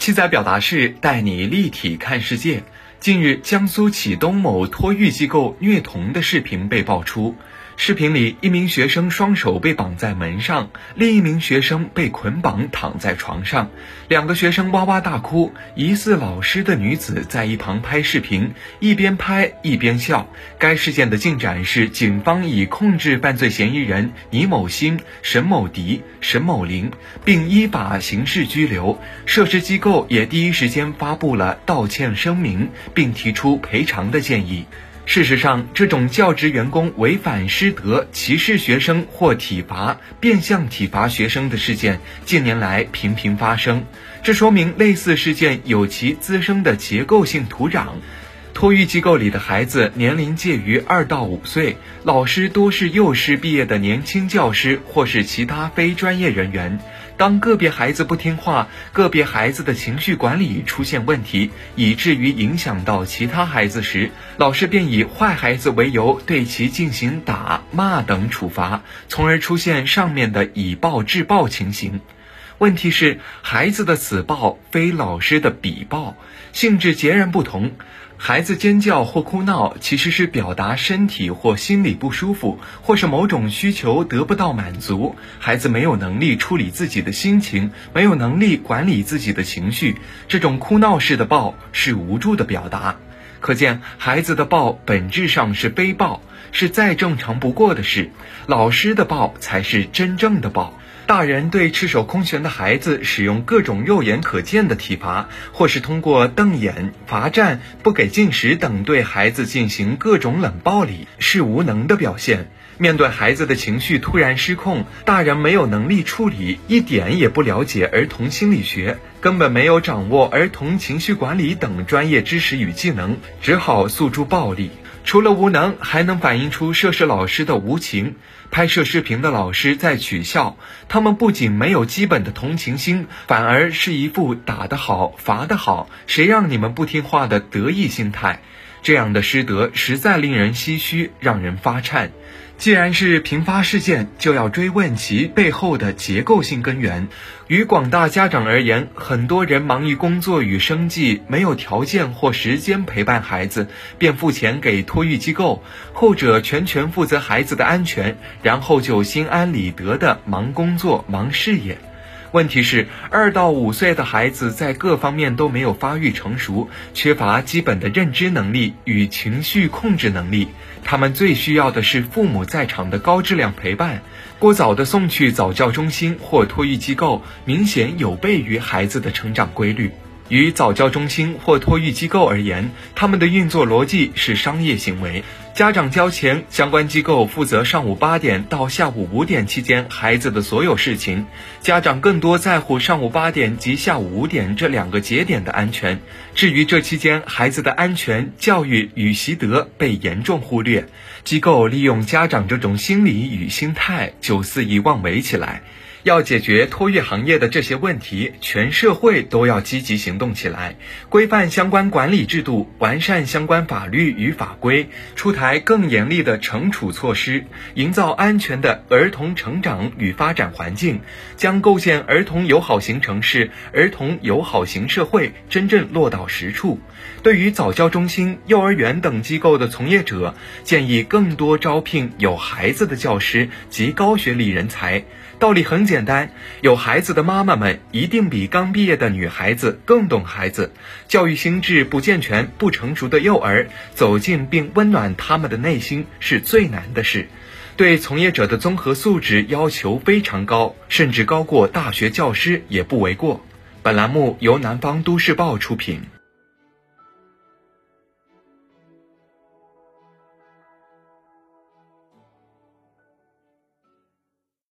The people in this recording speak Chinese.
七仔表达式带你立体看世界。近日，江苏启东某托育机构虐童的视频被爆出。视频里，一名学生双手被绑在门上，另一名学生被捆绑躺在床上，两个学生哇哇大哭。疑似老师的女子在一旁拍视频，一边拍一边笑。该事件的进展是，警方已控制犯罪嫌疑人倪某新、沈某迪、沈某林，并依法刑事拘留。涉事机构也第一时间发布了道歉声明，并提出赔偿的建议。事实上，这种教职员工违反师德、歧视学生或体罚、变相体罚学生的事件近年来频频发生，这说明类似事件有其滋生的结构性土壤。托育机构里的孩子年龄介于二到五岁，老师多是幼师毕业的年轻教师或是其他非专业人员。当个别孩子不听话，个别孩子的情绪管理出现问题，以至于影响到其他孩子时，老师便以坏孩子为由对其进行打骂等处罚，从而出现上面的以暴制暴情形。问题是，孩子的此暴非老师的彼暴，性质截然不同。孩子尖叫或哭闹，其实是表达身体或心理不舒服，或是某种需求得不到满足。孩子没有能力处理自己的心情，没有能力管理自己的情绪，这种哭闹式的抱是无助的表达。可见，孩子的抱本质上是非暴，是再正常不过的事。老师的抱才是真正的抱。大人对赤手空拳的孩子使用各种肉眼可见的体罚，或是通过瞪眼、罚站、不给进食等对孩子进行各种冷暴力，是无能的表现。面对孩子的情绪突然失控，大人没有能力处理，一点也不了解儿童心理学，根本没有掌握儿童情绪管理等专业知识与技能，只好诉诸暴力。除了无能，还能反映出涉事老师的无情。拍摄视频的老师在取笑他们，不仅没有基本的同情心，反而是一副打得好、罚得好，谁让你们不听话的得意心态。这样的师德实在令人唏嘘，让人发颤。既然是频发事件，就要追问其背后的结构性根源。与广大家长而言，很多人忙于工作与生计，没有条件或时间陪伴孩子，便付钱给托育机构，后者全权负责孩子的安全，然后就心安理得的忙工作、忙事业。问题是，二到五岁的孩子在各方面都没有发育成熟，缺乏基本的认知能力与情绪控制能力。他们最需要的是父母在场的高质量陪伴。过早的送去早教中心或托育机构，明显有悖于孩子的成长规律。与早教中心或托育机构而言，他们的运作逻辑是商业行为。家长交钱，相关机构负责上午八点到下午五点期间孩子的所有事情。家长更多在乎上午八点及下午五点这两个节点的安全。至于这期间孩子的安全、教育与习得被严重忽略，机构利用家长这种心理与心态就肆意妄为起来。要解决托育行业的这些问题，全社会都要积极行动起来，规范相关管理制度，完善相关法律与法规，出台更严厉的惩处措施，营造安全的儿童成长与发展环境，将构建儿童友好型城市、儿童友好型社会真正落到实处。对于早教中心、幼儿园等机构的从业者，建议更多招聘有孩子的教师及高学历人才。道理很简单，有孩子的妈妈们一定比刚毕业的女孩子更懂孩子。教育心智不健全、不成熟的幼儿，走进并温暖他们的内心是最难的事。对从业者的综合素质要求非常高，甚至高过大学教师也不为过。本栏目由南方都市报出品。